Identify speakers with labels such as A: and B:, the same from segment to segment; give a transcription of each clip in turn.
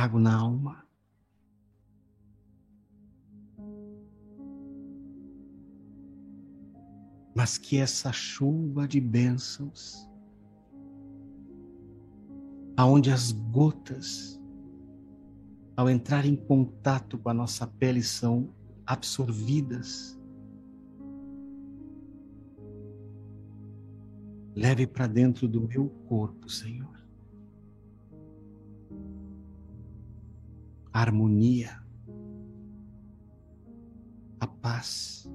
A: trago na alma. Mas que essa chuva de bênçãos, aonde as gotas, ao entrar em contato com a nossa pele, são absorvidas, leve para dentro do meu corpo, Senhor. A harmonia, a paz,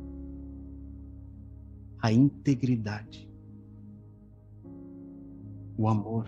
A: a integridade, o amor.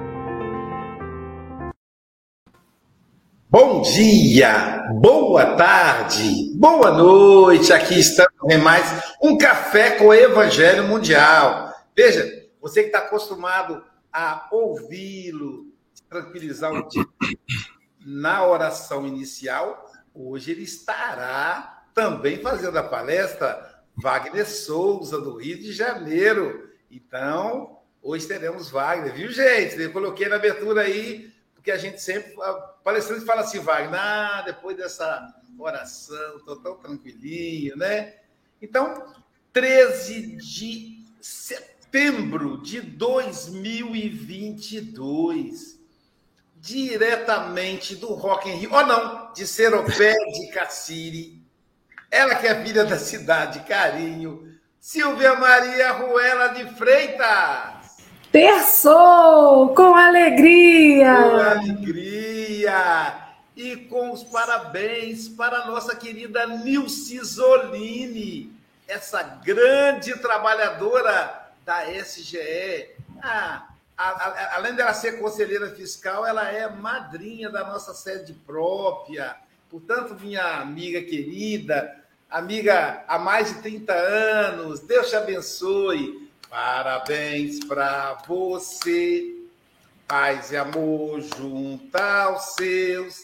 B: Bom dia, boa tarde, boa noite. Aqui estamos em mais um café com o Evangelho Mundial. Veja, você que está acostumado a ouvi-lo, tranquilizar o dia na oração inicial, hoje ele estará também fazendo a palestra Wagner Souza, do Rio de Janeiro. Então, hoje teremos Wagner, viu, gente? Eu coloquei na abertura aí, porque a gente sempre, palestrante fala assim, Wagner, ah, depois dessa oração, estou tão tranquilinho, né? Então, 13 de setembro de 2022, diretamente do Rock in Rio, ou não, de Seropé de Cassiri, ela que é filha da cidade, carinho. Silvia Maria Ruela de Freitas.
C: Terçou com alegria.
B: Com alegria. E com os parabéns para a nossa querida Nilce Zolini, essa grande trabalhadora da SGE. Ah, a, a, além dela ser conselheira fiscal, ela é madrinha da nossa sede própria. Portanto, minha amiga querida, amiga há mais de 30 anos. Deus te abençoe. Parabéns para você. Paz e amor junto aos seus.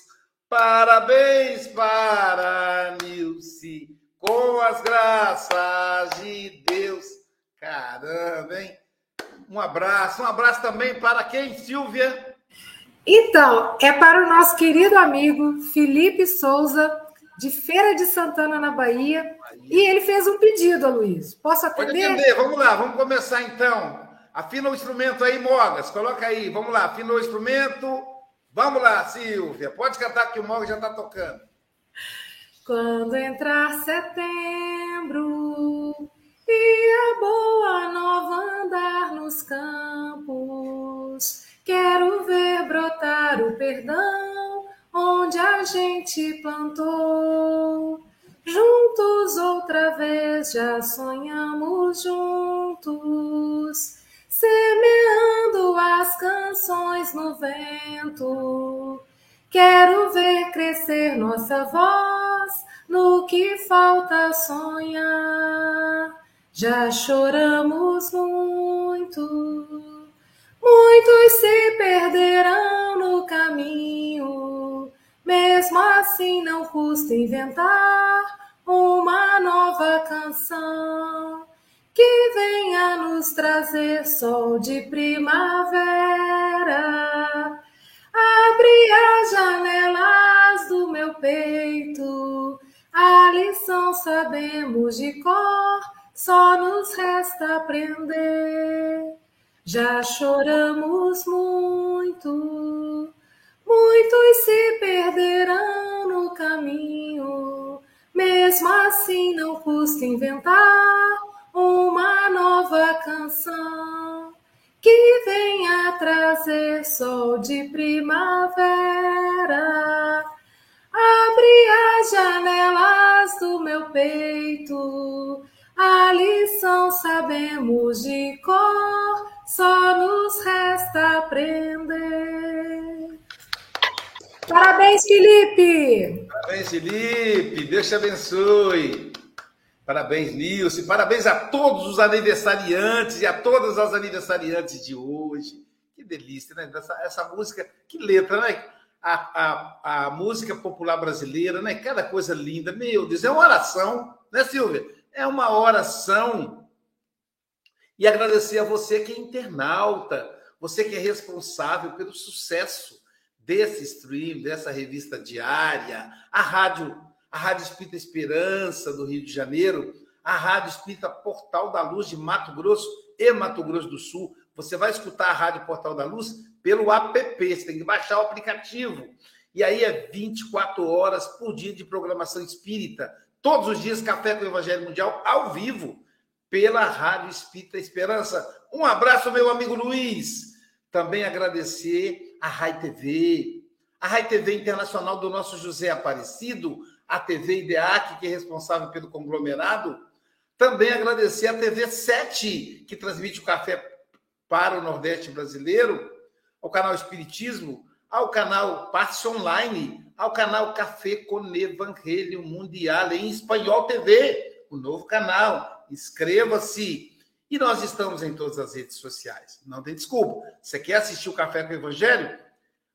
B: Parabéns para Nilce, com as graças de Deus. Caramba, hein? Um abraço, um abraço também para quem, Silvia?
C: Então, é para o nosso querido amigo Felipe Souza, de Feira de Santana, na Bahia. E ele fez um pedido, Aloysio. Posso atender?
B: Pode atender. Vamos lá, vamos começar então. Afina o instrumento aí, Mogas. Coloca aí. Vamos lá, afina o instrumento. Vamos lá, Silvia. Pode cantar que o Mogas já está tocando.
C: Quando entrar setembro e a boa nova andar nos campos, quero ver brotar o perdão onde a gente plantou. Juntos outra vez já sonhamos juntos, semeando as canções no vento. Quero ver crescer nossa voz no que falta sonhar. Já choramos muito, muitos se perderão no caminho mesmo assim, não custa inventar uma nova canção que venha nos trazer sol de primavera. Abre as janelas do meu peito, a lição sabemos de cor, só nos resta aprender. Já choramos muito Muitos se perderão no caminho, mesmo assim não custa inventar uma nova canção que venha trazer sol de primavera.
D: as janelas do meu peito. A lição sabemos de cor, só nos resta aprender. Parabéns, Felipe!
B: Parabéns, Felipe! Deus te abençoe! Parabéns, Nilce! Parabéns a todos os aniversariantes e a todas as aniversariantes de hoje. Que delícia, né? Essa, essa música, que letra, né? A, a, a música popular brasileira, né? Cada coisa linda. Meu Deus, é uma oração, né, Silvia? É uma oração. E agradecer a você que é internauta, você que é responsável pelo sucesso desse stream, dessa revista diária, a rádio, a Rádio Espírita Esperança do Rio de Janeiro, a Rádio Espírita Portal da Luz de Mato Grosso e Mato Grosso do Sul. Você vai escutar a Rádio Portal da Luz pelo app, você tem que baixar o aplicativo. E aí é 24 horas por dia de programação espírita. Todos os dias, Café com o Evangelho Mundial ao vivo, pela Rádio Espírita Esperança. Um abraço, meu amigo Luiz. Também agradecer a Rai TV, a Rai TV Internacional do nosso José Aparecido, a TV IDEAC, que é responsável pelo conglomerado. Também agradecer a TV 7, que transmite o café para o Nordeste brasileiro, ao canal Espiritismo, ao canal Passe Online, ao canal Café com Evangelho Mundial em Espanhol TV, o novo canal. Inscreva-se. E nós estamos em todas as redes sociais. Não tem desculpa. Você quer assistir o Café com o Evangelho?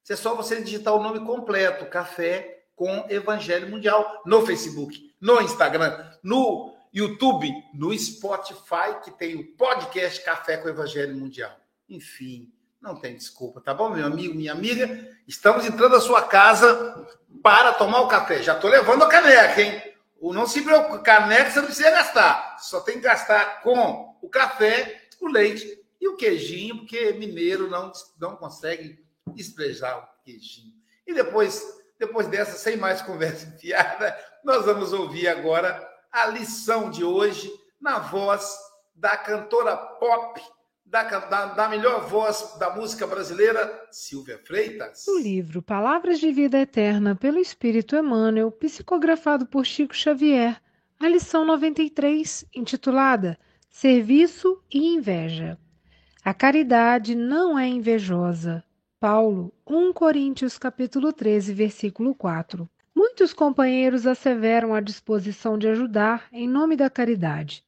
B: É só você digitar o nome completo, Café com Evangelho Mundial, no Facebook, no Instagram, no YouTube, no Spotify, que tem o podcast Café com Evangelho Mundial. Enfim, não tem desculpa, tá bom, meu amigo, minha amiga? Estamos entrando na sua casa para tomar o café. Já estou levando a caneca, hein? Não se preocupe, caneca você não precisa gastar. Só tem que gastar com o café, o leite e o queijinho, porque mineiro não, não consegue despejar o queijinho. E depois, depois dessa, sem mais conversa fiada, nós vamos ouvir agora a lição de hoje na voz da cantora pop, da, da, da, melhor voz da música brasileira, Silvia Freitas.
C: O livro Palavras de Vida Eterna pelo Espírito Emmanuel, psicografado por Chico Xavier, a lição 93, intitulada Serviço e inveja. A caridade não é invejosa. Paulo, 1 Coríntios capítulo 13, versículo 4. Muitos companheiros asseveram a disposição de ajudar em nome da caridade.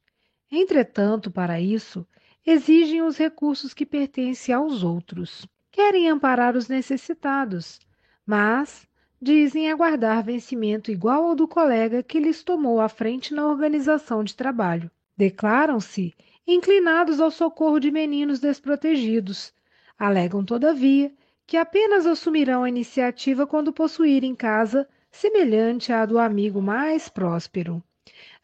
C: Entretanto, para isso, exigem os recursos que pertencem aos outros. Querem amparar os necessitados, mas dizem aguardar vencimento igual ao do colega que lhes tomou a frente na organização de trabalho. Declaram-se inclinados ao socorro de meninos desprotegidos. Alegam, todavia, que apenas assumirão a iniciativa quando possuírem casa semelhante à do amigo mais próspero.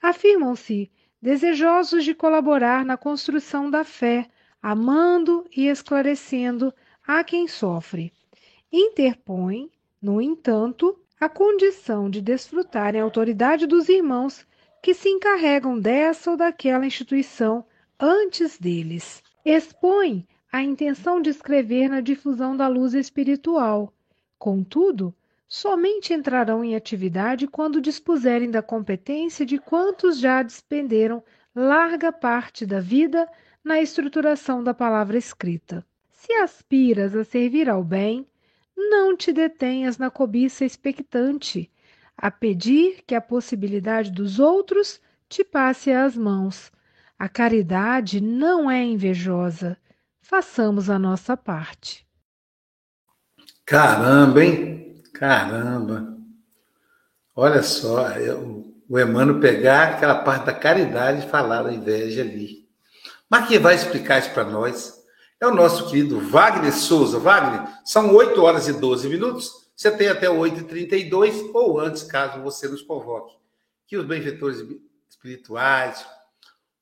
C: Afirmam-se desejosos de colaborar na construção da fé, amando e esclarecendo a quem sofre. Interpõem, no entanto, a condição de desfrutarem a autoridade dos irmãos que se encarregam dessa ou daquela instituição antes deles. Expõe a intenção de escrever na difusão da luz espiritual. Contudo, somente entrarão em atividade quando dispuserem da competência de quantos já despenderam larga parte da vida na estruturação da palavra escrita. Se aspiras a servir ao bem, não te detenhas na cobiça expectante, a pedir que a possibilidade dos outros te passe às mãos. A caridade não é invejosa. Façamos a nossa parte.
B: Caramba, hein? Caramba. Olha só, eu, o Emmanuel pegar aquela parte da caridade e falar da inveja ali. Mas quem vai explicar isso para nós é o nosso querido Wagner Souza. Wagner, são 8 horas e 12 minutos. Você tem até 8h32 ou antes, caso você nos convoque. Que os benfeitores espirituais,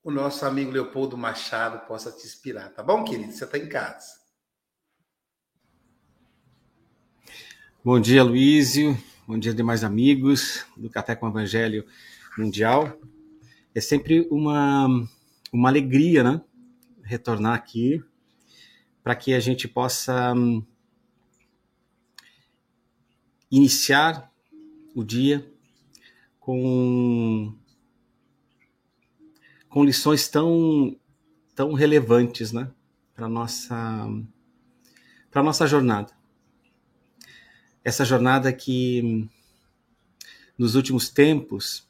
B: o nosso amigo Leopoldo Machado possa te inspirar, tá bom, querido? Você está em casa.
A: Bom dia, Luísio. Bom dia, demais amigos do Café com o Evangelho Mundial. É sempre uma, uma alegria, né? Retornar aqui para que a gente possa hum, iniciar o dia com com lições tão tão relevantes, né, para nossa para nossa jornada. Essa jornada que nos últimos tempos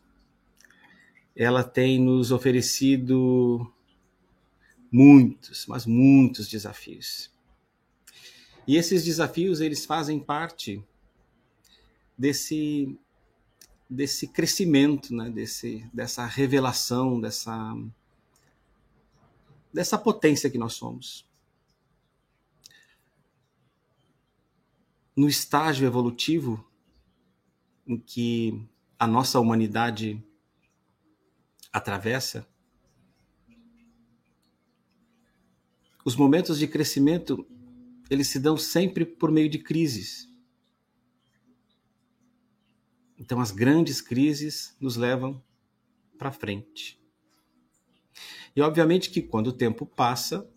A: ela tem nos oferecido muitos, mas muitos desafios. E esses desafios eles fazem parte desse desse crescimento, né, desse dessa revelação, dessa dessa potência que nós somos. No estágio evolutivo em que a nossa humanidade atravessa, os momentos de crescimento eles se dão sempre por meio de crises. Então, as grandes crises nos levam para frente. E, obviamente, que quando o tempo passa,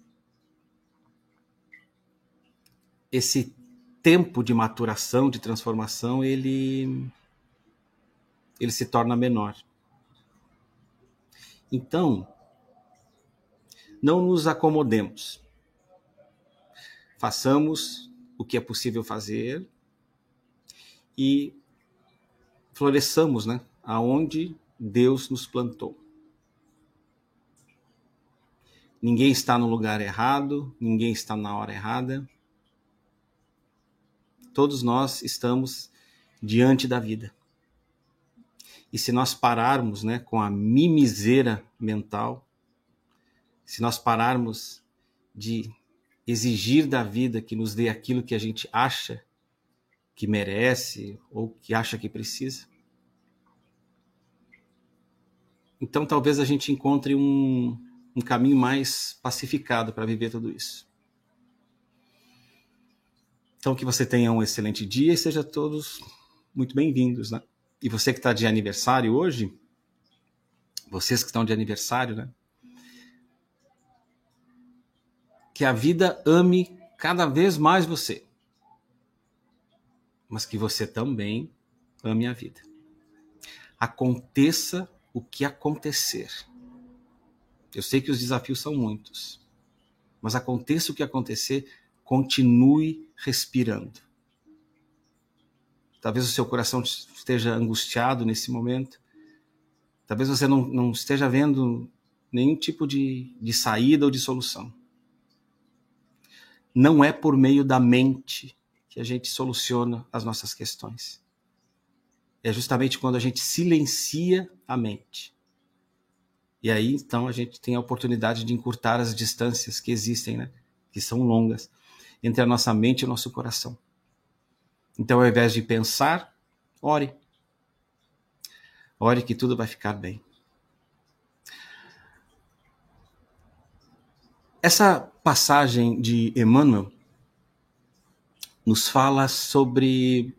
A: esse tempo de maturação, de transformação, ele, ele se torna menor. Então, não nos acomodemos façamos o que é possível fazer e floresçamos, né, aonde Deus nos plantou. Ninguém está no lugar errado, ninguém está na hora errada. Todos nós estamos diante da vida. E se nós pararmos, né, com a mimiseira mental, se nós pararmos de exigir da vida que nos dê aquilo que a gente acha que merece ou que acha que precisa. Então talvez a gente encontre um, um caminho mais pacificado para viver tudo isso. Então que você tenha um excelente dia e seja todos muito bem-vindos, né? E você que está de aniversário hoje, vocês que estão de aniversário, né? que a vida ame cada vez mais você, mas que você também ame a vida. Aconteça o que acontecer. Eu sei que os desafios são muitos, mas aconteça o que acontecer, continue respirando. Talvez o seu coração esteja angustiado nesse momento. Talvez você não, não esteja vendo nenhum tipo de, de saída ou de solução não é por meio da mente que a gente soluciona as nossas questões. É justamente quando a gente silencia a mente. E aí, então, a gente tem a oportunidade de encurtar as distâncias que existem, né? que são longas, entre a nossa mente e o nosso coração. Então, ao invés de pensar, ore. Ore que tudo vai ficar bem. Essa passagem de Emmanuel nos fala sobre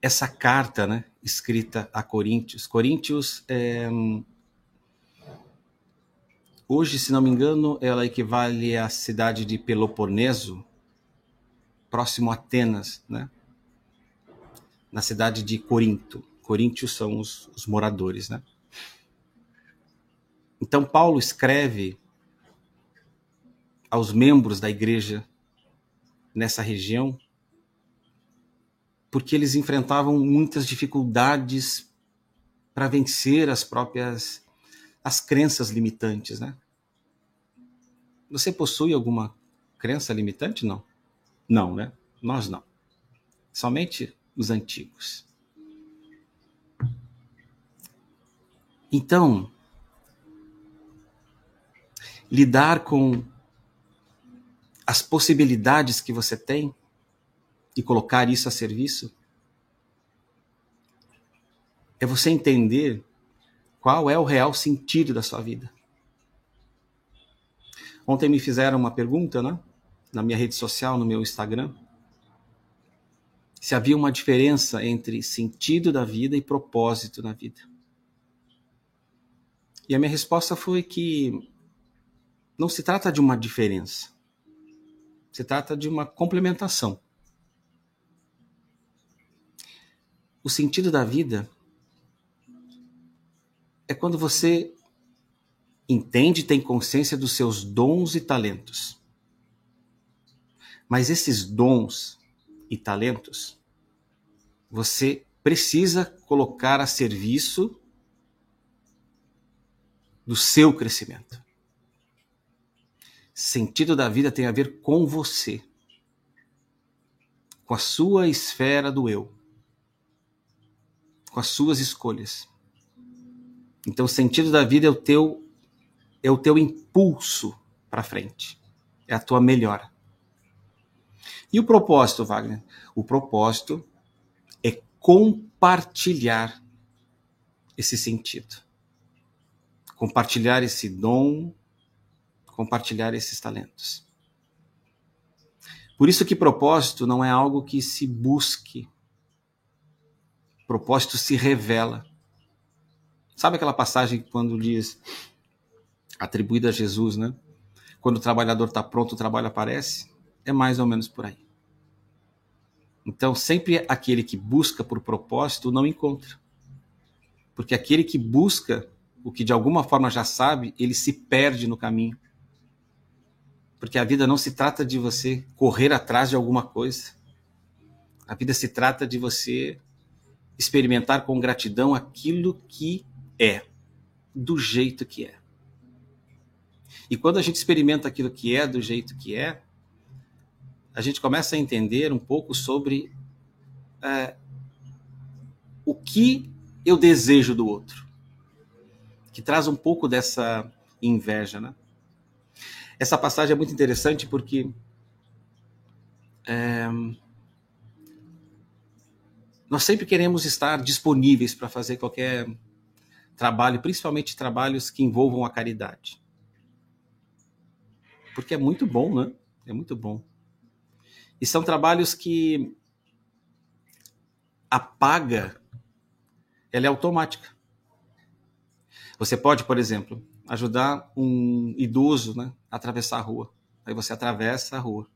A: essa carta né, escrita a Coríntios. Coríntios, é, hoje, se não me engano, ela equivale à cidade de Peloponeso, próximo a Atenas, né? na cidade de Corinto. Coríntios são os, os moradores, né? Então, Paulo escreve aos membros da igreja nessa região porque eles enfrentavam muitas dificuldades para vencer as próprias as crenças limitantes, né? Você possui alguma crença limitante? Não. Não, né? Nós não. Somente os antigos. Então, lidar com as possibilidades que você tem e colocar isso a serviço é você entender qual é o real sentido da sua vida. Ontem me fizeram uma pergunta, né? Na minha rede social, no meu Instagram, se havia uma diferença entre sentido da vida e propósito na vida. E a minha resposta foi que não se trata de uma diferença. Se trata de uma complementação. o sentido da vida é quando você entende tem consciência dos seus dons e talentos. Mas esses dons e talentos você precisa colocar a serviço do seu crescimento. Sentido da vida tem a ver com você, com a sua esfera do eu, com as suas escolhas. Então, o sentido da vida é o teu é o teu impulso para frente, é a tua melhora. E o propósito, Wagner? O propósito é compartilhar esse sentido. Compartilhar esse dom, compartilhar esses talentos. Por isso que propósito não é algo que se busque. Propósito se revela. Sabe aquela passagem quando diz atribuída a Jesus, né? Quando o trabalhador está pronto, o trabalho aparece? É mais ou menos por aí. Então, sempre aquele que busca por propósito não encontra. Porque aquele que busca o que de alguma forma já sabe, ele se perde no caminho. Porque a vida não se trata de você correr atrás de alguma coisa. A vida se trata de você experimentar com gratidão aquilo que é, do jeito que é. E quando a gente experimenta aquilo que é do jeito que é, a gente começa a entender um pouco sobre é, o que eu desejo do outro, que traz um pouco dessa inveja, né? Essa passagem é muito interessante porque é, nós sempre queremos estar disponíveis para fazer qualquer trabalho, principalmente trabalhos que envolvam a caridade. Porque é muito bom, né? É muito bom. E são trabalhos que a paga ela é automática. Você pode, por exemplo, ajudar um idoso né, a atravessar a rua. Aí você atravessa a rua.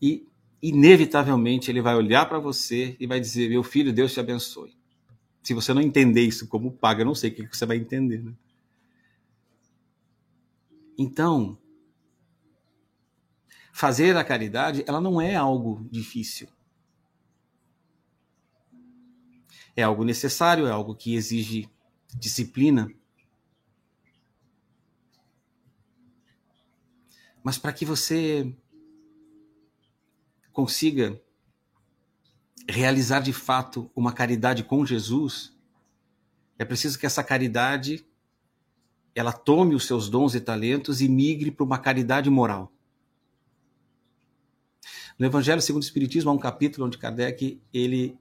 A: E, inevitavelmente, ele vai olhar para você e vai dizer: Meu filho, Deus te abençoe. Se você não entender isso como paga, eu não sei o que você vai entender. Né? Então, fazer a caridade, ela não é algo difícil. É algo necessário, é algo que exige disciplina. Mas para que você consiga realizar de fato uma caridade com Jesus, é preciso que essa caridade ela tome os seus dons e talentos e migre para uma caridade moral. No Evangelho segundo o Espiritismo há um capítulo onde Kardec ele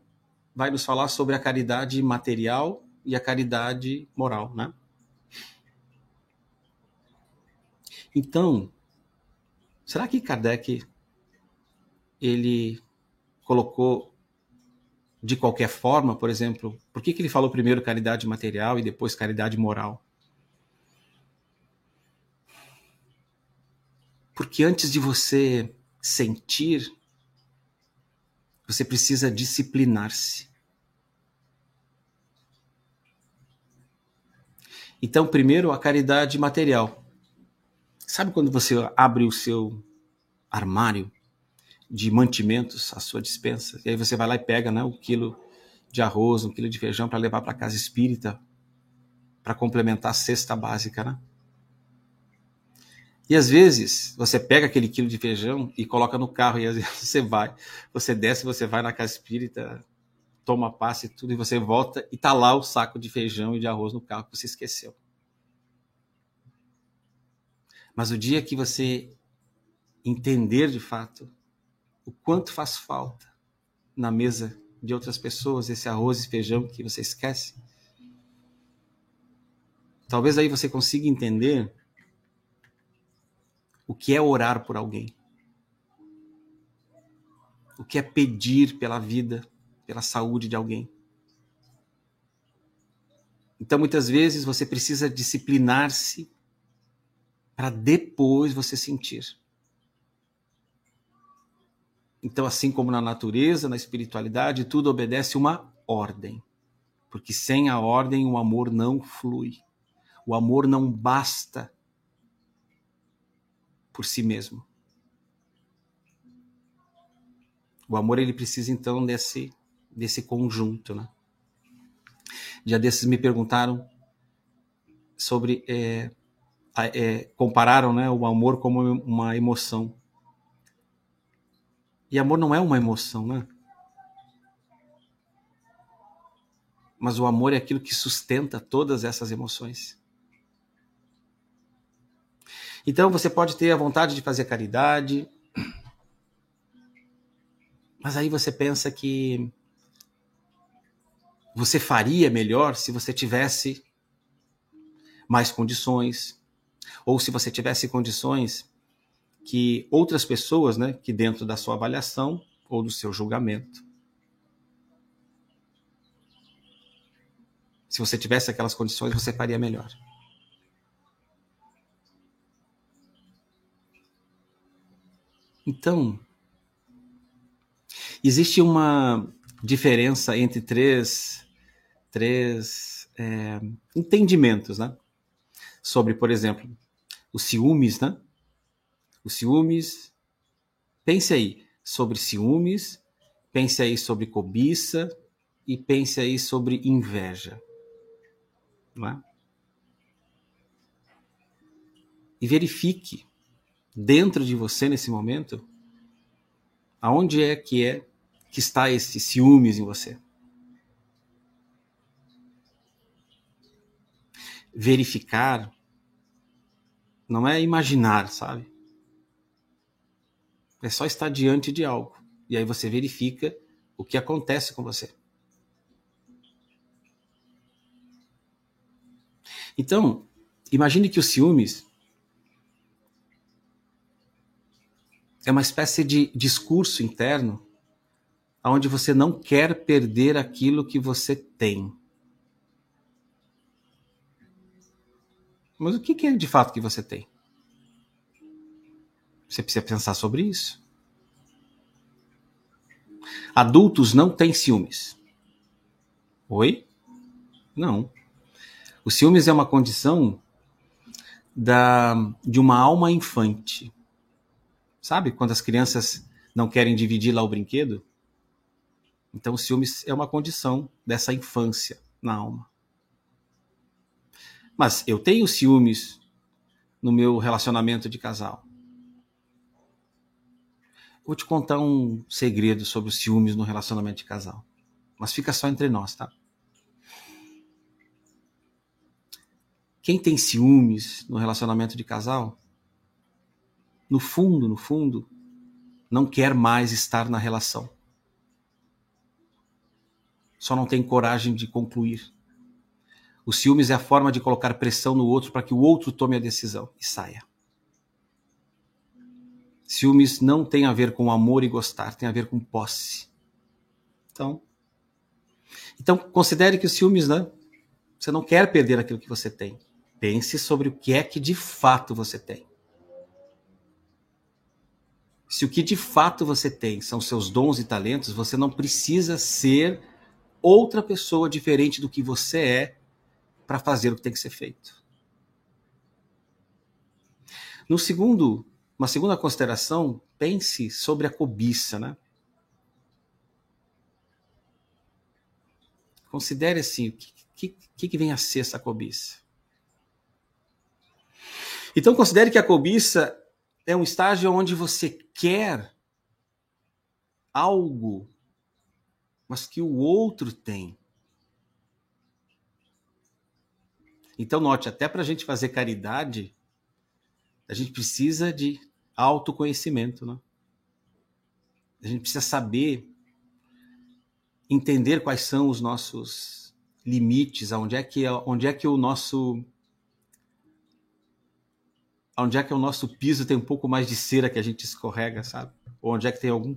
A: vai nos falar sobre a caridade material e a caridade moral, né? Então, será que Kardec ele colocou de qualquer forma, por exemplo, por que, que ele falou primeiro caridade material e depois caridade moral? Porque antes de você sentir, você precisa disciplinar-se. Então, primeiro, a caridade material. Sabe quando você abre o seu armário de mantimentos, a sua dispensa, e aí você vai lá e pega né, um quilo de arroz, um quilo de feijão para levar para casa espírita, para complementar a cesta básica, né? E às vezes você pega aquele quilo de feijão e coloca no carro e às vezes você vai, você desce, você vai na casa espírita, toma passe e tudo e você volta e tá lá o saco de feijão e de arroz no carro que você esqueceu. Mas o dia que você entender de fato o quanto faz falta na mesa de outras pessoas esse arroz e feijão que você esquece, talvez aí você consiga entender o que é orar por alguém? O que é pedir pela vida, pela saúde de alguém? Então, muitas vezes, você precisa disciplinar-se para depois você sentir. Então, assim como na natureza, na espiritualidade, tudo obedece uma ordem. Porque sem a ordem o amor não flui. O amor não basta por si mesmo. O amor ele precisa então desse desse conjunto, né? Dia desses me perguntaram sobre é, é, compararam, né, o amor como uma emoção. E amor não é uma emoção, né? Mas o amor é aquilo que sustenta todas essas emoções. Então você pode ter a vontade de fazer caridade, mas aí você pensa que você faria melhor se você tivesse mais condições, ou se você tivesse condições que outras pessoas, né, que dentro da sua avaliação ou do seu julgamento, se você tivesse aquelas condições, você faria melhor. Então, existe uma diferença entre três, três é, entendimentos, né? Sobre, por exemplo, os ciúmes, né? Os ciúmes. Pense aí sobre ciúmes, pense aí sobre cobiça e pense aí sobre inveja. Não é? E verifique dentro de você nesse momento aonde é que é que está esse ciúmes em você. Verificar não é imaginar, sabe? É só estar diante de algo. E aí você verifica o que acontece com você. Então, imagine que o ciúmes é uma espécie de discurso interno onde você não quer perder aquilo que você tem. Mas o que é de fato que você tem? Você precisa pensar sobre isso. Adultos não têm ciúmes. Oi? Não. O ciúmes é uma condição da, de uma alma infante. Sabe quando as crianças não querem dividir lá o brinquedo? Então, o ciúmes é uma condição dessa infância na alma. Mas eu tenho ciúmes no meu relacionamento de casal. Vou te contar um segredo sobre os ciúmes no relacionamento de casal. Mas fica só entre nós, tá? Quem tem ciúmes no relacionamento de casal, no fundo, no fundo, não quer mais estar na relação. Só não tem coragem de concluir. O ciúmes é a forma de colocar pressão no outro para que o outro tome a decisão e saia. Ciúmes não tem a ver com amor e gostar, tem a ver com posse. Então, então considere que os ciúmes, né? Você não quer perder aquilo que você tem. Pense sobre o que é que de fato você tem. Se o que de fato você tem são seus dons e talentos, você não precisa ser outra pessoa diferente do que você é para fazer o que tem que ser feito. No segundo, uma segunda consideração, pense sobre a cobiça, né? Considere assim, o que, que, que vem a ser essa cobiça? Então considere que a cobiça é um estágio onde você quer algo, mas que o outro tem. Então, note, até para a gente fazer caridade, a gente precisa de autoconhecimento, né? A gente precisa saber entender quais são os nossos limites, onde é que onde é que o nosso onde é que o nosso piso tem um pouco mais de cera que a gente escorrega, sabe? Ou onde é que tem algum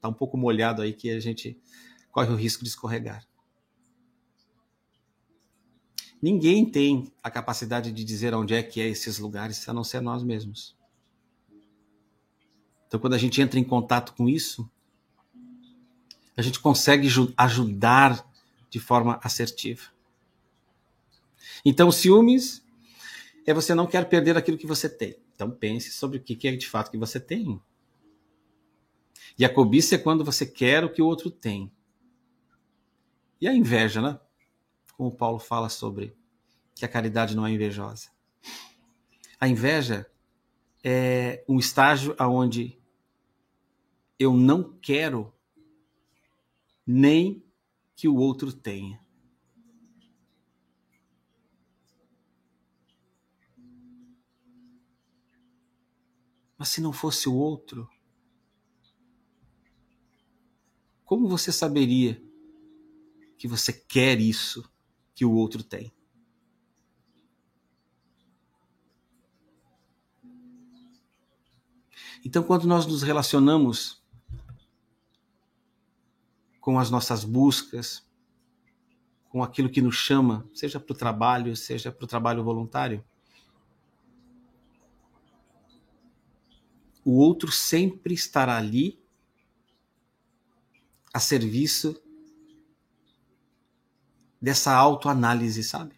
A: tá um pouco molhado aí que a gente corre o risco de escorregar. Ninguém tem a capacidade de dizer onde é que é esses lugares, a não ser nós mesmos. Então, quando a gente entra em contato com isso, a gente consegue ajudar de forma assertiva. Então, ciúmes é você não quer perder aquilo que você tem. Então, pense sobre o que é de fato que você tem. E a cobiça é quando você quer o que o outro tem. E a inveja, né? Como Paulo fala sobre que a caridade não é invejosa. A inveja é um estágio aonde eu não quero nem que o outro tenha. Mas se não fosse o outro, como você saberia que você quer isso que o outro tem? Então, quando nós nos relacionamos com as nossas buscas, com aquilo que nos chama, seja para o trabalho, seja para o trabalho voluntário, o outro sempre estará ali a serviço dessa autoanálise, sabe?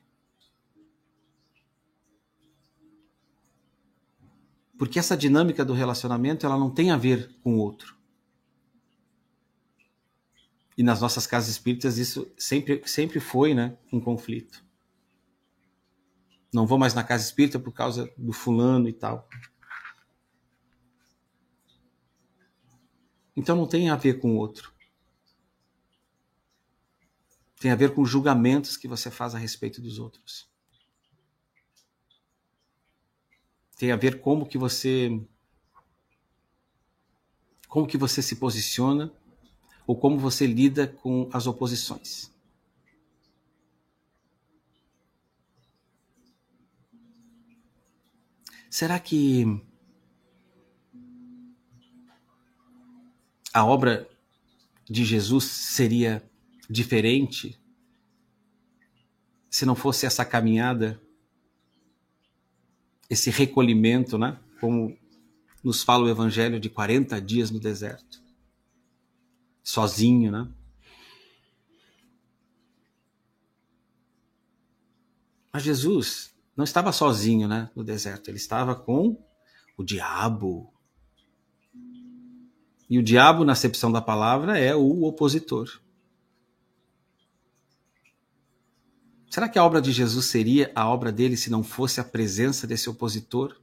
A: Porque essa dinâmica do relacionamento, ela não tem a ver com o outro. E nas nossas casas espíritas isso sempre, sempre foi né, um conflito. Não vou mais na casa espírita por causa do fulano e tal. Então não tem a ver com o outro. Tem a ver com julgamentos que você faz a respeito dos outros. Tem a ver como que você como que você se posiciona ou como você lida com as oposições. Será que a obra de Jesus seria diferente se não fosse essa caminhada, esse recolhimento, né? Como nos fala o Evangelho de 40 dias no deserto, sozinho, né? Mas Jesus não estava sozinho, né, no deserto. Ele estava com o diabo, e o diabo, na acepção da palavra, é o opositor. Será que a obra de Jesus seria a obra dele se não fosse a presença desse opositor?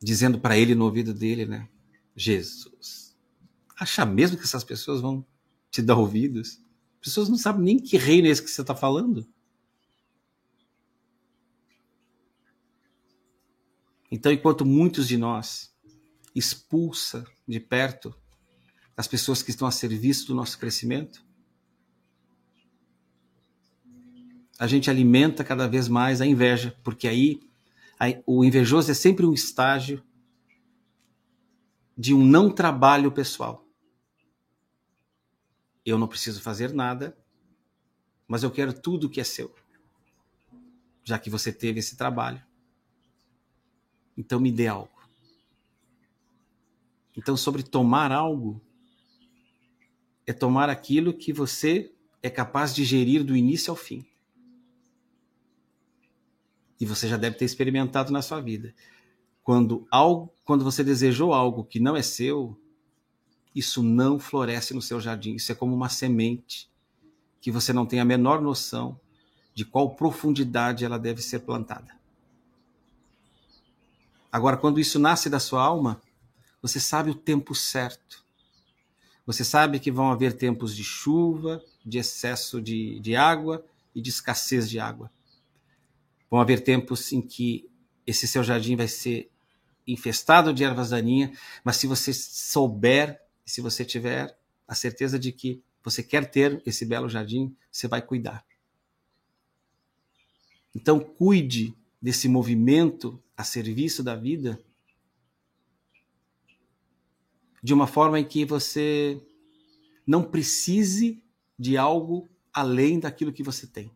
A: Dizendo para ele no ouvido dele, né? Jesus. Acha mesmo que essas pessoas vão te dar ouvidos? As pessoas não sabem nem que reino é esse que você está falando. Então, enquanto muitos de nós expulsa de perto as pessoas que estão a serviço do nosso crescimento? A gente alimenta cada vez mais a inveja, porque aí o invejoso é sempre um estágio de um não trabalho pessoal. Eu não preciso fazer nada, mas eu quero tudo que é seu. Já que você teve esse trabalho. Então me dê algo. Então, sobre tomar algo, é tomar aquilo que você é capaz de gerir do início ao fim. E você já deve ter experimentado na sua vida. Quando, algo, quando você desejou algo que não é seu, isso não floresce no seu jardim. Isso é como uma semente que você não tem a menor noção de qual profundidade ela deve ser plantada. Agora, quando isso nasce da sua alma, você sabe o tempo certo. Você sabe que vão haver tempos de chuva, de excesso de, de água e de escassez de água. Vão haver tempos em que esse seu jardim vai ser infestado de ervas daninhas, mas se você souber, se você tiver a certeza de que você quer ter esse belo jardim, você vai cuidar. Então, cuide desse movimento a serviço da vida de uma forma em que você não precise de algo além daquilo que você tem.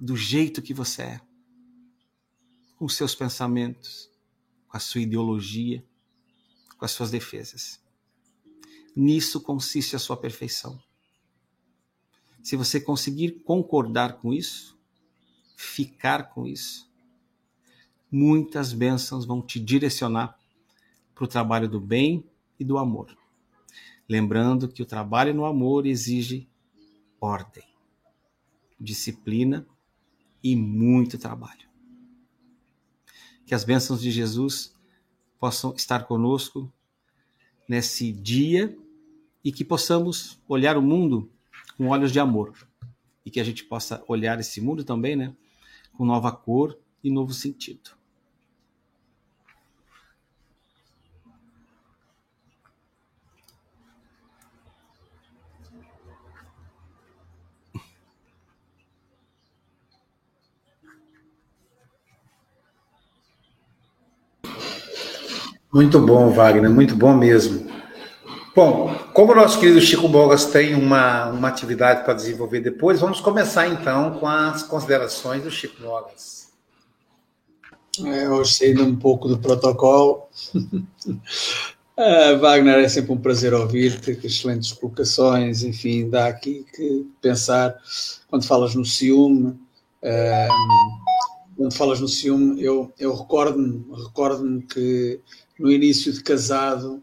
A: Do jeito que você é, com seus pensamentos, com a sua ideologia, com as suas defesas. Nisso consiste a sua perfeição. Se você conseguir concordar com isso, ficar com isso, muitas bênçãos vão te direcionar para o trabalho do bem e do amor. Lembrando que o trabalho no amor exige ordem, disciplina e muito trabalho. Que as bênçãos de Jesus possam estar conosco nesse dia e que possamos olhar o mundo com olhos de amor e que a gente possa olhar esse mundo também, né, com nova cor e novo sentido.
B: Muito bom, Wagner, muito bom mesmo. Bom, como o nosso querido Chico Bogas tem uma, uma atividade para desenvolver depois, vamos começar então com as considerações do Chico Bogas.
E: É, hoje saindo um pouco do protocolo. uh, Wagner, é sempre um prazer ouvir-te, excelentes colocações, enfim, dá aqui que pensar quando falas no ciúme. Uh, quando falas no ciúme, eu, eu recordo-me recordo que no início de casado,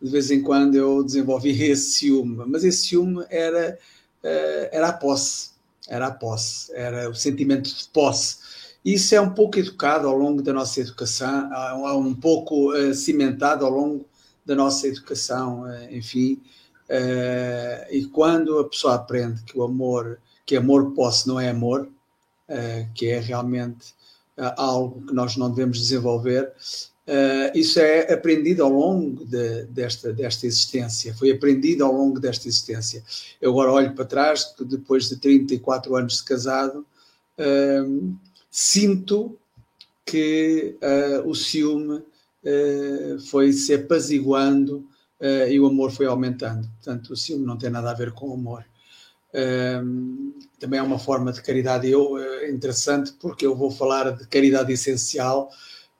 E: de vez em quando eu desenvolvi esse ciúme, mas esse ciúme era, uh, era a posse, era a posse, era o sentimento de posse. Isso é um pouco educado ao longo da nossa educação, um pouco uh, cimentado ao longo da nossa educação, uh, enfim. e quando a pessoa aprende que o amor, que amor posse não é amor, que é realmente algo que nós não devemos desenvolver, Uh, isso é aprendido ao longo de, desta, desta existência, foi aprendido ao longo desta existência. Eu agora olho para trás, depois de 34 anos de casado, uh, sinto que uh, o ciúme foi se apaziguando e o amor foi aumentando. Portanto, o ciúme não tem nada a ver com o amor. também é uma forma de caridade eu, interessante, porque eu vou falar de caridade essencial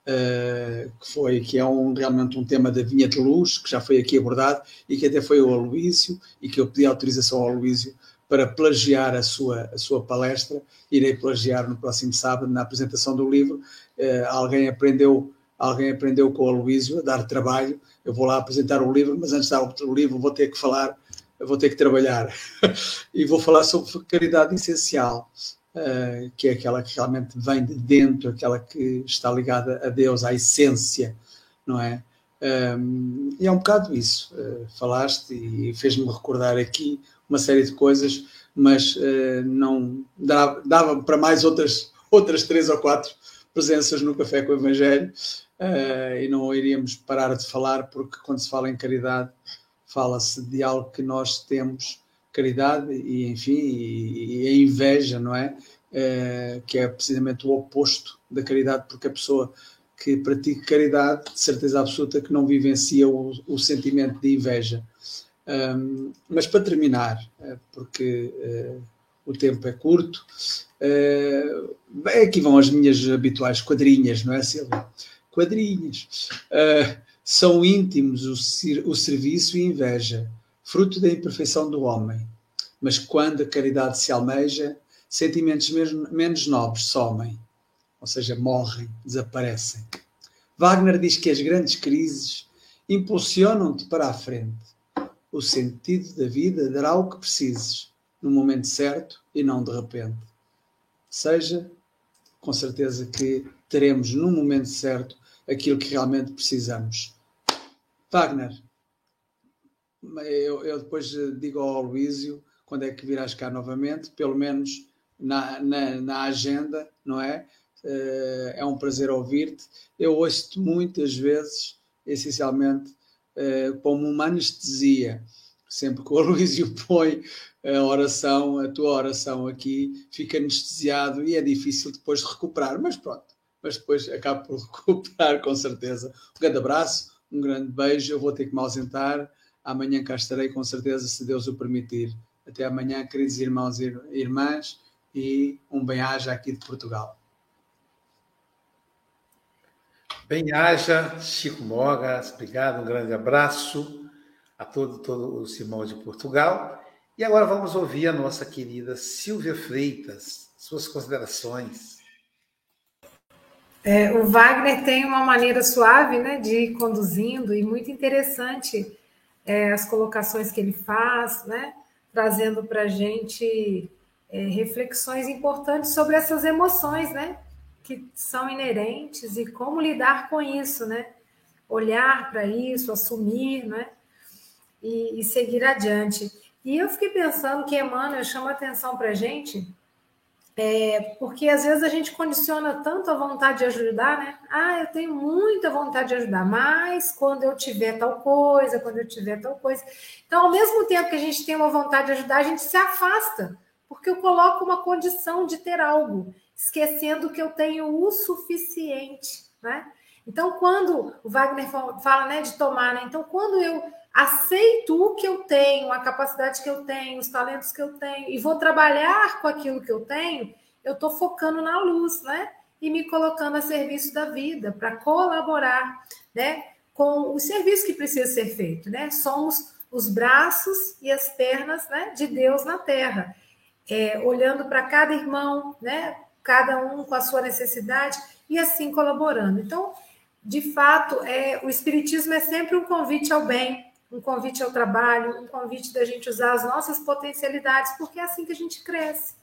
E: Uh, que foi que é um, realmente um tema da vinha de luz, que já foi aqui abordado e que até foi o Aloísio e que eu pedi autorização ao Aloísio para plagiar a sua, a sua palestra. Irei plagiar no próximo sábado, na apresentação do livro. Uh, alguém aprendeu alguém aprendeu com o Aloísio a dar trabalho. Eu vou lá apresentar o livro, mas antes de dar o livro vou ter que falar, vou ter que trabalhar. e vou falar sobre caridade essencial. Uh, que é aquela que realmente vem de dentro, aquela que está ligada a Deus, à essência, não é? Um, e é um bocado isso. Uh, falaste e fez-me recordar aqui uma série de coisas, mas uh, não dava, dava, para mais outras, outras três ou quatro presenças no Café com o Evangelho e não iríamos parar de falar, porque quando se fala em caridade, fala-se de algo que nós temos caridade e, enfim, e, e a inveja, não é? é? Que é precisamente o oposto da caridade, porque a pessoa que pratica caridade, de certeza absoluta que não vivencia o, o sentimento de inveja. Um, mas para terminar, é, porque uh, o tempo é curto, uh, aqui vão as minhas habituais quadrinhas, não é, Silvia? Quadrinhas. Uh, são íntimos o, o serviço e inveja fruto da imperfeição do homem. Mas quando a caridade se almeja, sentimentos menos nobres somem, ou seja, morrem, desaparecem. Wagner diz que as grandes crises impulsionam-te para a frente. O sentido da vida dará o que precises, no momento certo e não de repente. Seja, com certeza que teremos no momento certo aquilo que realmente precisamos. Wagner, eu, eu depois eh, digo ao Luísio quando é que virás cá novamente, pelo menos na, na, na agenda, não é? Uh, é um prazer ouvir-te. Eu ouço-te muitas vezes, essencialmente, uh, como uma anestesia. Sempre que o Luísio põe a oração, a tua oração aqui, fica anestesiado e é difícil depois de recuperar. Mas pronto, mas depois acabo por recuperar com certeza. Um grande abraço, um grande beijo. Eu vou ter que me ausentar. Amanhã cá estarei com certeza, se Deus o permitir. Até amanhã, queridos irmãos e irmãs, e um bem-aja aqui de Portugal.
B: Bem-haja, Chico Mogas, obrigado, um grande abraço a todo, todo o Simão de Portugal. E agora vamos ouvir a nossa querida Silvia Freitas, suas considerações.
C: É, o Wagner tem uma maneira suave né, de ir conduzindo e muito interessante é, as colocações que ele faz, né, trazendo para a gente é, reflexões importantes sobre essas emoções, né, que são inerentes e como lidar com isso, né? Olhar para isso, assumir, né? E, e, seguir adiante. E eu fiquei pensando que Emmanuel chama atenção para a gente, é, porque às vezes a gente condiciona tanto a vontade de ajudar, né? Ah, eu tenho muita vontade de ajudar, mas quando eu tiver tal coisa, quando eu tiver tal coisa. Então, ao mesmo tempo que a gente tem uma vontade de ajudar, a gente se afasta, porque eu coloco uma condição de ter algo esquecendo que eu tenho o suficiente, né? Então, quando o Wagner fala né, de tomar, né? Então, quando eu aceito o que eu tenho, a capacidade que eu tenho, os talentos que eu tenho, e vou trabalhar com aquilo que eu tenho, eu estou focando na luz, né? E me colocando a serviço da vida, para colaborar, né? Com o serviço que precisa ser feito, né? Somos os braços e as pernas né, de Deus na Terra. É, olhando para cada irmão, né? cada um com a sua necessidade e assim colaborando. Então, de fato, é, o Espiritismo é sempre um convite ao bem, um convite ao trabalho, um convite da gente usar as nossas potencialidades, porque é assim que a gente cresce.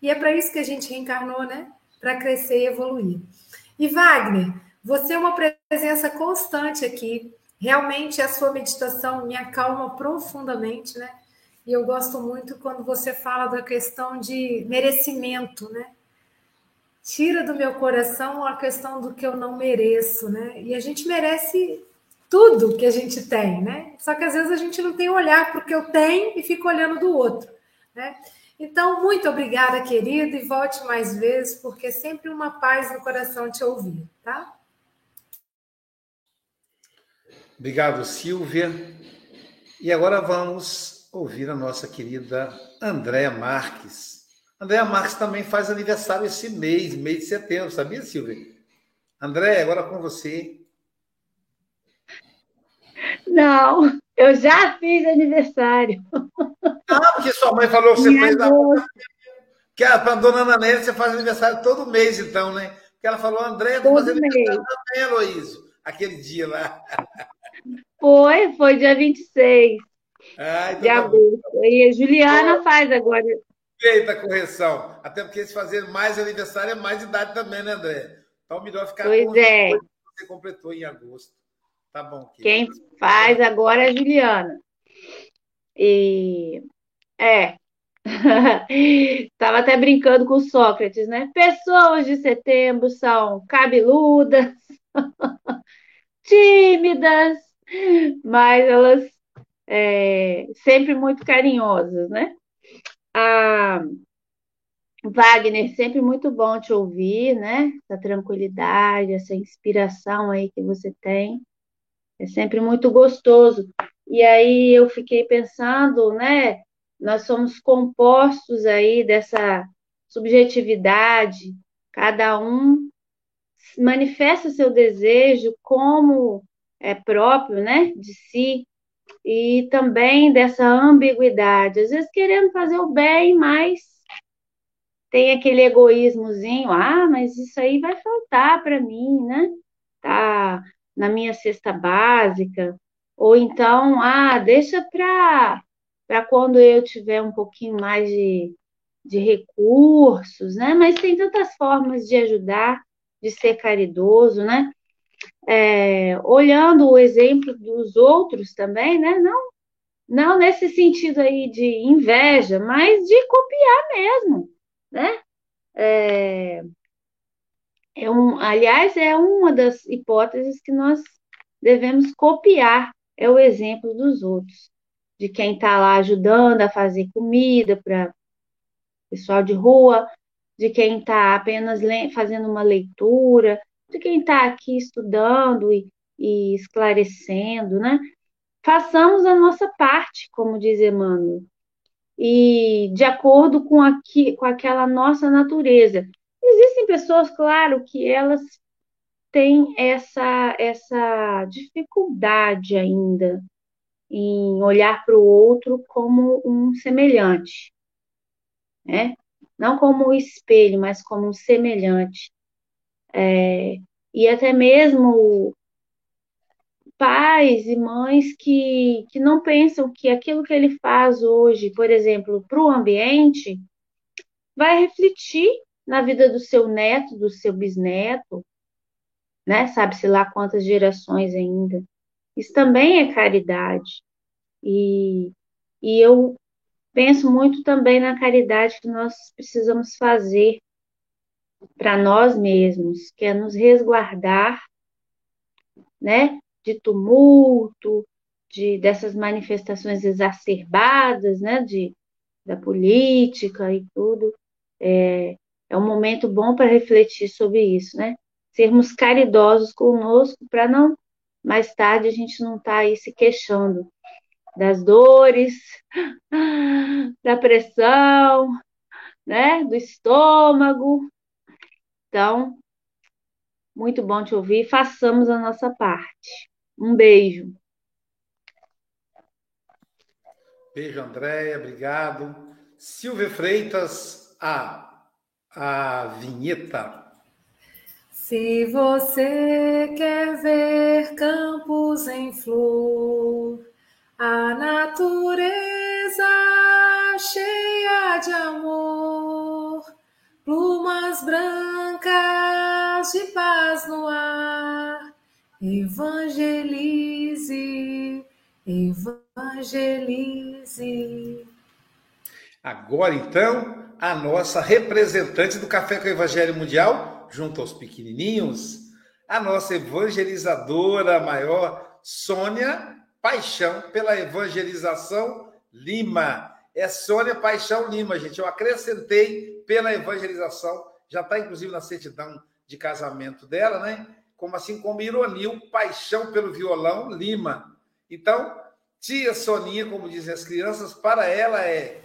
C: E é para isso que a gente reencarnou, né? Para crescer e evoluir. E Wagner, você é uma presença constante aqui. Realmente a sua meditação me acalma profundamente, né? E eu gosto muito quando você fala da questão de merecimento, né? tira do meu coração a questão do que eu não mereço, né? E a gente merece tudo que a gente tem, né? Só que às vezes a gente não tem olhar para o que eu tenho e fica olhando do outro, né? Então, muito obrigada, querido, e volte mais vezes, porque é sempre uma paz no coração te ouvir, tá?
B: Obrigado, Silvia. E agora vamos ouvir a nossa querida Andréa Marques. Andréa Marques também faz aniversário esse mês, mês de setembro, sabia, Silvia? André, agora com você.
F: Não, eu já fiz aniversário.
B: Ah, porque sua mãe falou que você fez a... que para a dona Ana Nélia você faz aniversário todo mês, então, né? Porque ela falou, André, eu fazer aniversário também, Heloísio, aquele dia lá.
F: Foi, foi dia 26 ah, então de tá agosto. E a Juliana faz agora
B: Feita a correção. Até porque se fazer mais aniversário é mais idade também, né, André? Então, melhor ficar
F: pois é.
B: você completou em agosto. Tá bom.
F: Quem faz agora é a Juliana. E é. Estava até brincando com Sócrates, né? Pessoas de setembro são cabeludas, tímidas, mas elas é, sempre muito carinhosas, né? Ah, Wagner, sempre muito bom te ouvir, né? Essa tranquilidade, essa inspiração aí que você tem. É sempre muito gostoso. E aí eu fiquei pensando, né? Nós somos compostos aí dessa subjetividade, cada um manifesta seu desejo como é próprio, né, de si, e também dessa ambiguidade, às vezes querendo fazer o bem, mas tem aquele egoísmozinho, ah, mas isso aí vai faltar para mim, né? Tá na minha cesta básica, ou então, ah, deixa para quando eu tiver um pouquinho mais de, de recursos, né? Mas tem tantas formas de ajudar, de ser caridoso, né? é, olhando o exemplo dos outros também, né? Não, não nesse sentido aí de inveja, mas de copiar mesmo, né? É, é um, aliás, é uma das hipóteses que nós devemos copiar, é o exemplo dos outros, de quem está lá ajudando a fazer comida para pessoal de rua, de quem está apenas fazendo uma leitura, de quem está aqui estudando e, e esclarecendo, né? Façamos a nossa parte, como diz Emmanuel, e de acordo com, aqui, com aquela nossa natureza. Existem pessoas, claro, que elas tem essa, essa dificuldade ainda em olhar para o outro como um semelhante, né? Não como um espelho, mas como um semelhante. É, e até mesmo pais e mães que, que não pensam que aquilo que ele faz hoje, por exemplo, para o ambiente, vai refletir na vida do seu neto, do seu bisneto, né? Sabe-se lá quantas gerações ainda. Isso também é caridade. E, e eu penso muito também na caridade que nós precisamos fazer para nós mesmos, que é nos resguardar, né, de tumulto, de dessas manifestações exacerbadas, né, de da política e tudo. É, é um momento bom para refletir sobre isso, né? Sermos caridosos conosco para não mais tarde a gente não estar tá aí se queixando das dores, da pressão, né, do estômago. Então, muito bom te ouvir. Façamos a nossa parte. Um beijo.
B: Beijo, Andréia, obrigado. Silvia Freitas, a, a vinheta.
C: Se você quer ver campos em flor, a natureza cheia de amor, plumas brancas de paz no ar. Evangelize, evangelize.
B: Agora então, a nossa representante do Café com o Evangelho Mundial, junto aos pequenininhos, a nossa evangelizadora maior, Sônia Paixão pela Evangelização Lima. É Sônia Paixão Lima, gente. Eu acrescentei pela evangelização, já está inclusive na certidão de casamento dela, né? Como assim como ironia, Paixão pelo Violão Lima. Então, tia Soninha, como dizem as crianças, para ela é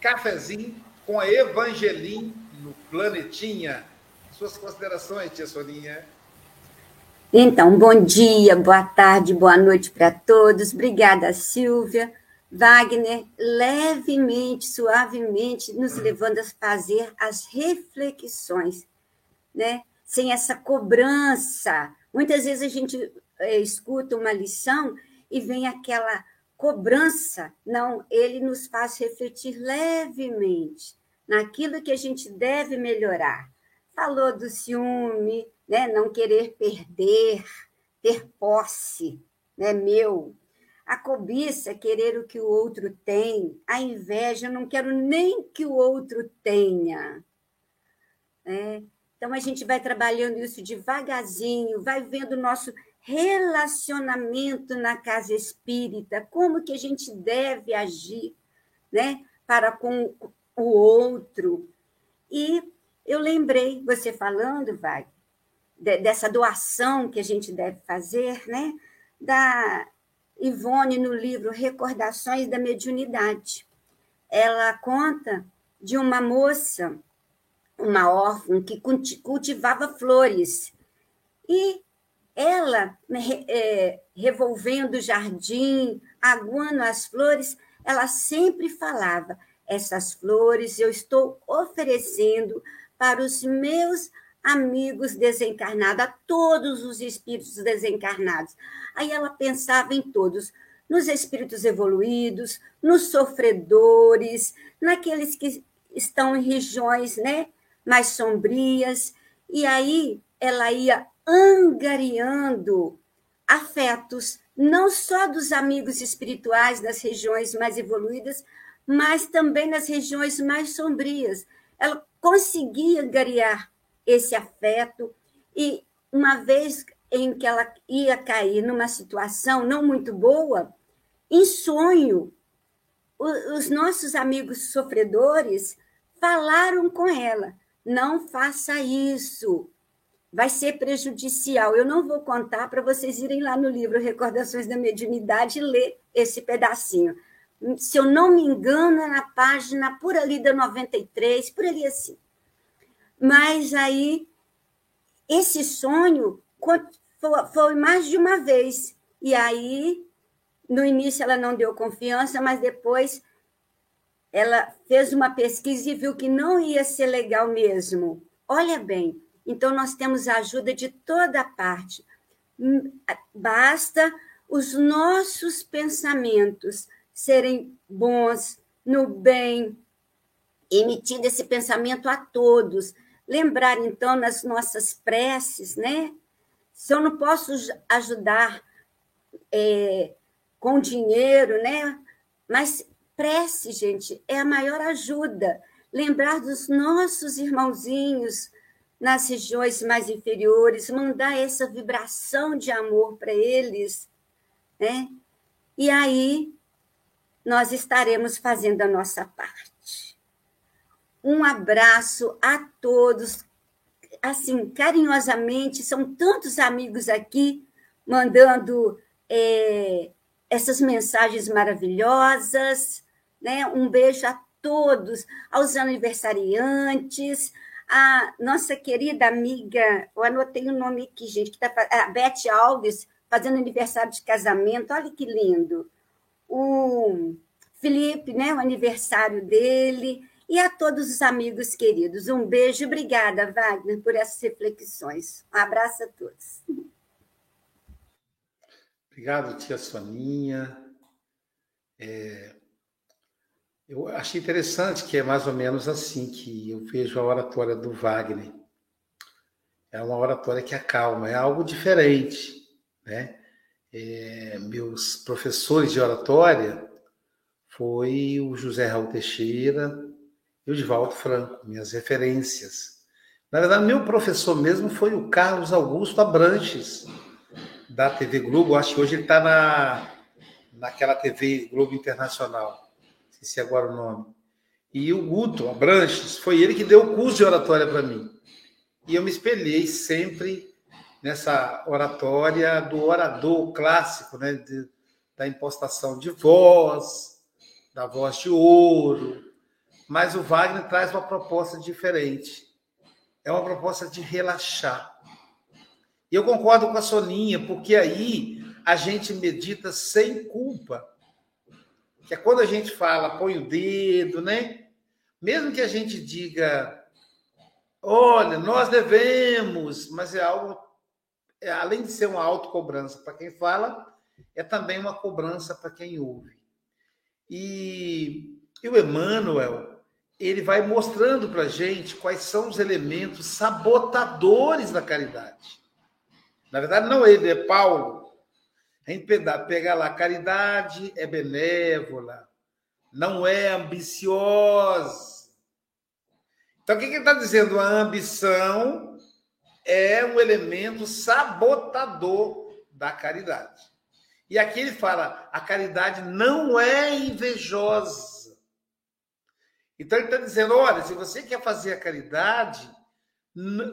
B: cafezinho com a Evangelim no planetinha. Suas considerações, tia Soninha?
G: Então, bom dia, boa tarde, boa noite para todos. Obrigada, Silvia. Wagner, levemente, suavemente, nos levando a fazer as reflexões, né? Sem essa cobrança. Muitas vezes a gente é, escuta uma lição e vem aquela cobrança. Não, ele nos faz refletir levemente naquilo que a gente deve melhorar. Falou do ciúme, né? não querer perder, ter posse, né? meu. A cobiça querer o que o outro tem, a inveja, não quero nem que o outro tenha. É. Então a gente vai trabalhando isso devagarzinho, vai vendo o nosso relacionamento na casa espírita, como que a gente deve agir, né, para com o outro. E eu lembrei, você falando, Wagner, dessa doação que a gente deve fazer, né? Da Ivone no livro Recordações da Mediunidade. Ela conta de uma moça, uma órfã, que cultivava flores. E ela, é, revolvendo o jardim, aguando as flores, ela sempre falava: essas flores eu estou oferecendo para os meus amigos desencarnados, a todos os espíritos desencarnados. Aí ela pensava em todos, nos espíritos evoluídos, nos sofredores, naqueles que estão em regiões né, mais sombrias. E aí ela ia angariando afetos, não só dos amigos espirituais das regiões mais evoluídas, mas também nas regiões mais sombrias. Ela conseguia angariar esse afeto. E uma vez em que ela ia cair numa situação não muito boa, em sonho, os nossos amigos sofredores falaram com ela: não faça isso, vai ser prejudicial. Eu não vou contar para vocês irem lá no livro Recordações da Mediunidade e ler esse pedacinho. Se eu não me engano, é na página por ali da 93, por ali assim. Mas aí, esse sonho foi mais de uma vez. E aí, no início, ela não deu confiança, mas depois ela fez uma pesquisa e viu que não ia ser legal mesmo. Olha bem, então nós temos a ajuda de toda parte. Hum, basta os nossos pensamentos serem bons, no bem, emitindo esse pensamento a todos. Lembrar, então, nas nossas preces, né? Se eu não posso ajudar é, com dinheiro, né? Mas Prece, gente, é a maior ajuda. Lembrar dos nossos irmãozinhos nas regiões mais inferiores, mandar essa vibração de amor para eles, né? E aí nós estaremos fazendo a nossa parte. Um abraço a todos, assim, carinhosamente, são tantos amigos aqui mandando é, essas mensagens maravilhosas. Né? Um beijo a todos, aos aniversariantes, a nossa querida amiga, eu anotei o nome aqui, gente, que tá, a Beth Alves, fazendo aniversário de casamento, olha que lindo. O Felipe, né, o aniversário dele, e a todos os amigos queridos. Um beijo, obrigada, Wagner, por essas reflexões. Um abraço a todos.
B: Obrigado, tia Soninha. É, eu achei interessante que é mais ou menos assim que eu vejo a oratória do Wagner. É uma oratória que acalma, é algo diferente, né? É, meus professores de oratória foi o José Raul Teixeira e o Divaldo Franco, minhas referências. Na verdade, meu professor mesmo foi o Carlos Augusto Abranches, da TV Globo. Acho que hoje ele está na, naquela TV Globo Internacional esqueci agora o nome. E o Guto Abranches, foi ele que deu o curso de oratória para mim. E eu me espelhei sempre nessa oratória do orador clássico, né? De, da impostação de voz, da voz de ouro. Mas o Wagner traz uma proposta diferente. É uma proposta de relaxar. E eu concordo com a Soninha, porque aí a gente medita sem culpa que é quando a gente fala, põe o dedo, né? Mesmo que a gente diga, olha, nós devemos, mas é algo, é, além de ser uma autocobrança para quem fala, é também uma cobrança para quem ouve. E, e o Emmanuel, ele vai mostrando para a gente quais são os elementos sabotadores da caridade. Na verdade, não ele, é Paulo a gente pegar lá, caridade é benévola, não é ambiciosa. Então, o que ele está dizendo? A ambição é um elemento sabotador da caridade. E aqui ele fala: a caridade não é invejosa. Então, ele está dizendo: olha, se você quer fazer a caridade,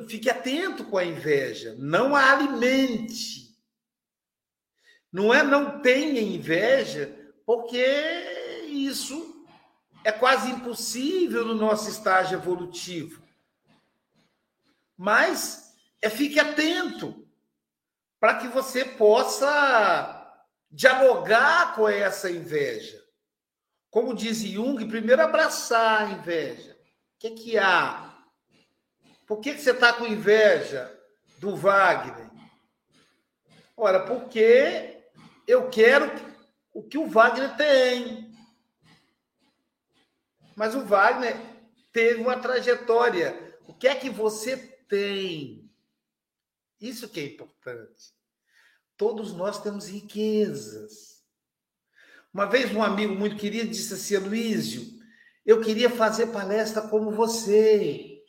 B: fique atento com a inveja, não a alimente. Não é não tenha inveja, porque isso é quase impossível no nosso estágio evolutivo. Mas é fique atento para que você possa dialogar com essa inveja. Como diz Jung, primeiro abraçar a inveja. O que, que há? Por que, que você está com inveja do Wagner? Ora, porque eu quero o que o Wagner tem. Mas o Wagner teve uma trajetória. O que é que você tem? Isso que é importante. Todos nós temos riquezas. Uma vez um amigo muito querido disse assim, Luísio, eu queria fazer palestra como você.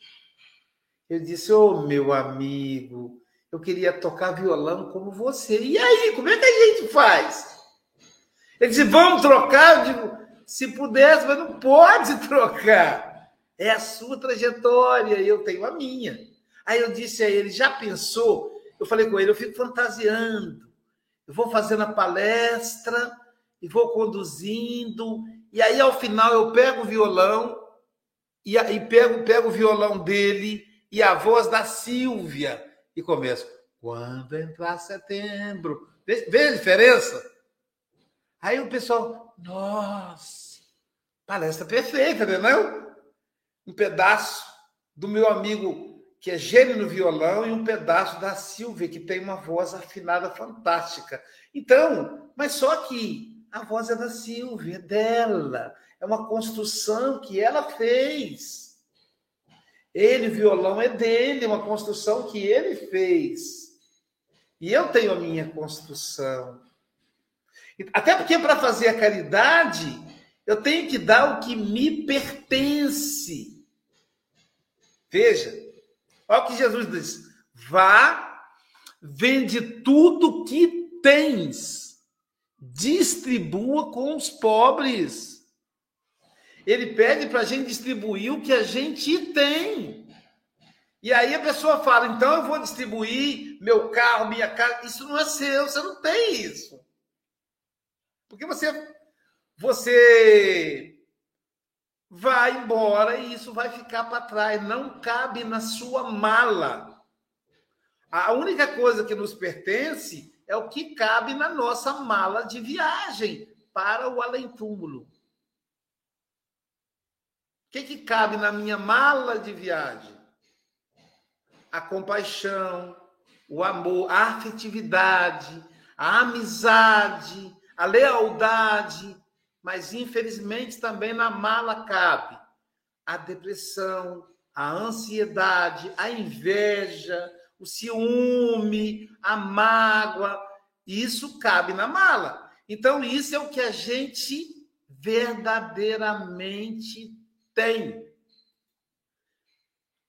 B: Eu disse, ô oh, meu amigo, eu queria tocar violão como você. E aí, como é que a gente faz? Ele disse, vamos trocar? Eu digo, se pudesse, mas não pode trocar. É a sua trajetória e eu tenho a minha. Aí eu disse a ele, já pensou? Eu falei com ele, eu fico fantasiando. Eu vou fazendo a palestra e vou conduzindo. E aí, ao final, eu pego o violão e, e pego, pego o violão dele e a voz da Silvia e começo. Quando entrar setembro. Vê, a diferença? Aí o pessoal, nossa, palestra perfeita, né? Não? Um pedaço do meu amigo que é gênio no violão e um pedaço da Silvia, que tem uma voz afinada fantástica. Então, mas só que a voz é da Silvia, é dela. É uma construção que ela fez. Ele, violão é dele, é uma construção que ele fez. E eu tenho a minha construção. Até porque para fazer a caridade, eu tenho que dar o que me pertence. Veja, olha o que Jesus diz: vá, vende tudo que tens, distribua com os pobres. Ele pede para a gente distribuir o que a gente tem. E aí a pessoa fala: então eu vou distribuir meu carro, minha casa. Isso não é seu, você não tem isso. Porque você, você vai embora e isso vai ficar para trás. Não cabe na sua mala. A única coisa que nos pertence é o que cabe na nossa mala de viagem para o além-túmulo. Que, que cabe na minha mala de viagem? A compaixão, o amor, a afetividade, a amizade, a lealdade, mas infelizmente também na mala cabe a depressão, a ansiedade, a inveja, o ciúme, a mágoa. Isso cabe na mala. Então, isso é o que a gente verdadeiramente tem.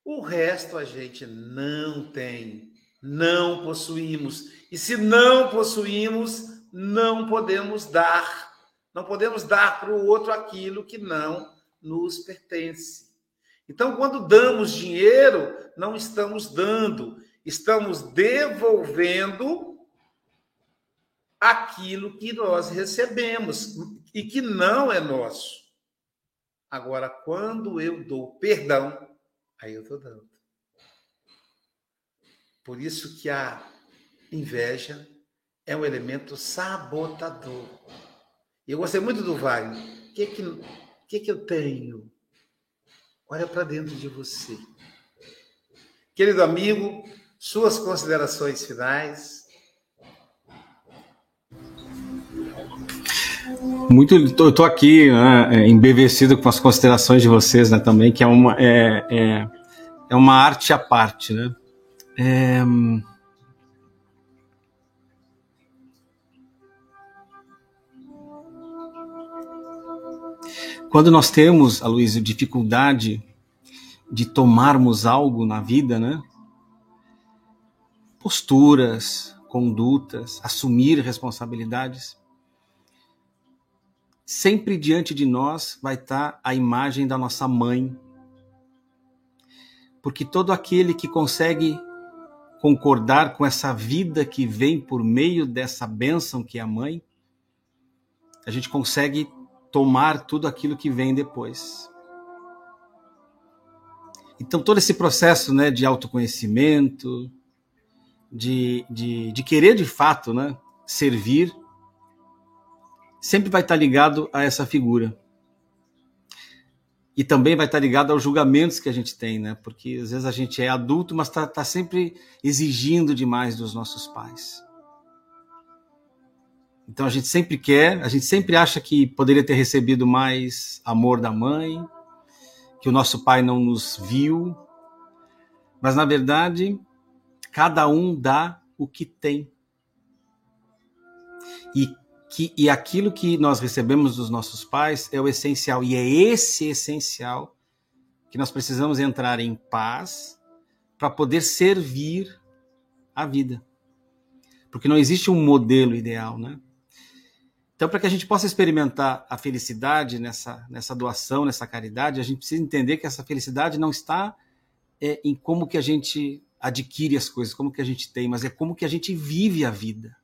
B: O resto a gente não tem, não possuímos. E se não possuímos, não podemos dar. Não podemos dar para o outro aquilo que não nos pertence. Então, quando damos dinheiro, não estamos dando, estamos devolvendo aquilo que nós recebemos e que não é nosso. Agora, quando eu dou perdão, aí eu estou dando. Por isso que a inveja é um elemento sabotador. Eu gostei muito do Wagner. O que, que, que, que eu tenho? Olha para dentro de você. Querido amigo, suas considerações finais.
A: Muito, eu estou aqui né, é, embevecido com as considerações de vocês, né, também, que é uma, é, é, é uma arte à parte, né? É, Quando nós temos, Aloysio, dificuldade de tomarmos algo na vida, né? Posturas, condutas, assumir responsabilidades. Sempre diante de nós vai estar a imagem da nossa mãe. Porque todo aquele que consegue concordar com essa vida que vem por meio dessa bênção que é a mãe, a gente consegue tomar tudo aquilo que vem depois. Então, todo esse processo né, de autoconhecimento, de, de, de querer de fato né, servir, sempre vai estar ligado a essa figura. E também vai estar ligado aos julgamentos que a gente tem, né? Porque às vezes a gente é adulto, mas está tá sempre exigindo demais dos nossos pais. Então a gente sempre quer, a gente sempre acha que poderia ter recebido mais amor da mãe, que o nosso pai não nos viu, mas na verdade, cada um dá o que tem. E, que, e aquilo que nós recebemos dos nossos pais é o essencial, e é esse essencial que nós precisamos entrar em paz para poder servir a vida. Porque não existe um modelo ideal, né? Então, para que a gente possa experimentar a felicidade nessa, nessa doação, nessa caridade, a gente precisa entender que essa felicidade não está é, em como que a gente adquire as coisas, como que a gente tem, mas é como que a gente vive a vida.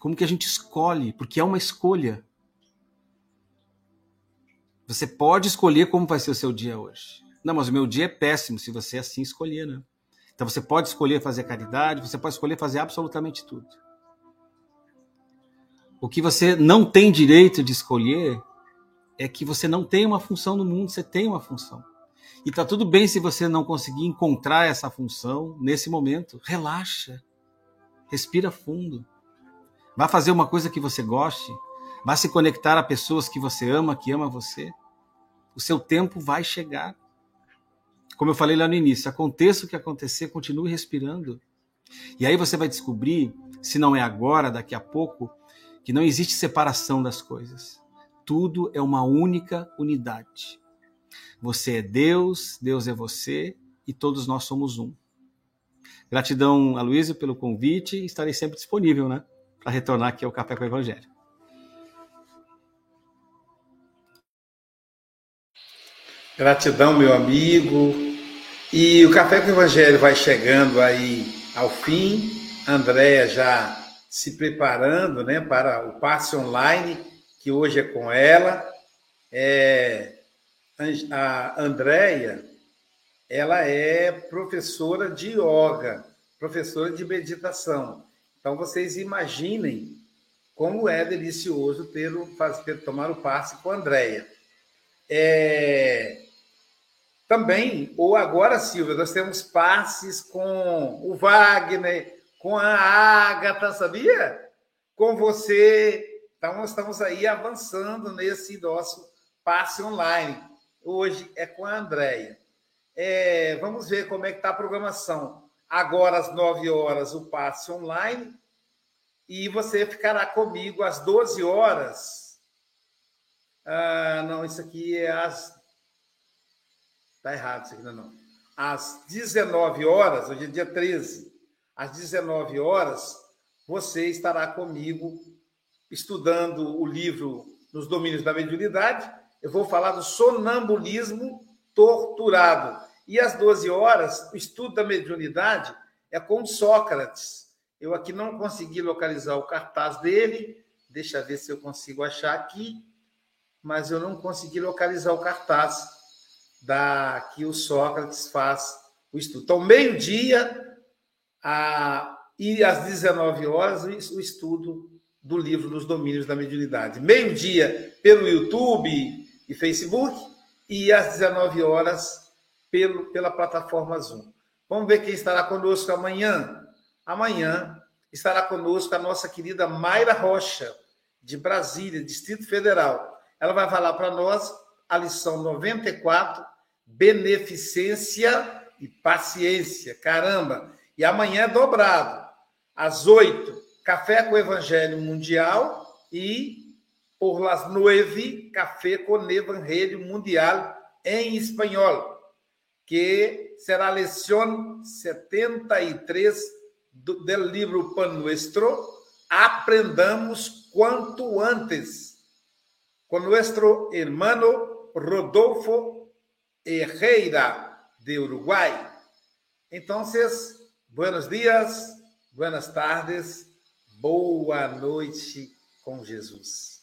A: Como que a gente escolhe, porque é uma escolha. Você pode escolher como vai ser o seu dia hoje. Não, mas o meu dia é péssimo se você assim escolher, né? Então você pode escolher fazer caridade, você pode escolher fazer absolutamente tudo. O que você não tem direito de escolher é que você não tem uma função no mundo, você tem uma função. E tá tudo bem se você não conseguir encontrar essa função nesse momento. Relaxa. Respira fundo. Vá fazer uma coisa que você goste. Vá se conectar a pessoas que você ama, que ama você. O seu tempo vai chegar. Como eu falei lá no início, aconteça o que acontecer, continue respirando. E aí você vai descobrir, se não é agora, daqui a pouco, que não existe separação das coisas. Tudo é uma única unidade. Você é Deus, Deus é você e todos nós somos um. Gratidão, Aloysio, pelo convite. Estarei sempre disponível, né? Para retornar aqui ao Café com o Evangelho.
B: Gratidão, meu amigo. E o Café com o Evangelho vai chegando aí ao fim. Andréia já se preparando né, para o passe online, que hoje é com ela. É, a Andréia, ela é professora de yoga, professora de meditação. Então, vocês imaginem como é delicioso ter, tomar o passe com a Andréia. É, também, ou agora, Silvia, nós temos passes com o Wagner, com a Agatha, sabia? Com você. Então, nós estamos aí avançando nesse nosso passe online. Hoje é com a Andréia. É, vamos ver como é que está a programação. Agora, às 9 horas, o passe online. E você ficará comigo às 12 horas. Ah, não, isso aqui é às. Está errado isso aqui, não, não. Às 19 horas, hoje é dia 13 às 19 horas, você estará comigo estudando o livro Nos Domínios da Mediunidade. Eu vou falar do sonambulismo torturado. E às 12 horas, o estudo da mediunidade é com Sócrates. Eu aqui não consegui localizar o cartaz dele. Deixa eu ver se eu consigo achar aqui. Mas eu não consegui localizar o cartaz da que o Sócrates faz o estudo. Então, meio-dia, a, e às 19 horas o estudo do livro Nos Domínios da Mediunidade. Meio-dia pelo YouTube e Facebook e às 19 horas pelo, pela plataforma Zoom. Vamos ver quem estará conosco amanhã. Amanhã estará conosco a nossa querida Mayra Rocha, de Brasília, Distrito Federal. Ela vai falar para nós a lição 94, Beneficência e Paciência. Caramba! E amanhã é dobrado. Às oito, Café com o Evangelho Mundial e por las nueve, Café com o Evangelho Mundial em espanhol, que será a lição 73 do, do livro Pan Nuestro. Aprendamos quanto antes com nosso hermano Rodolfo Herrera, de Uruguai. Então, Buenos dias, buenas tardes, boa noite com Jesus.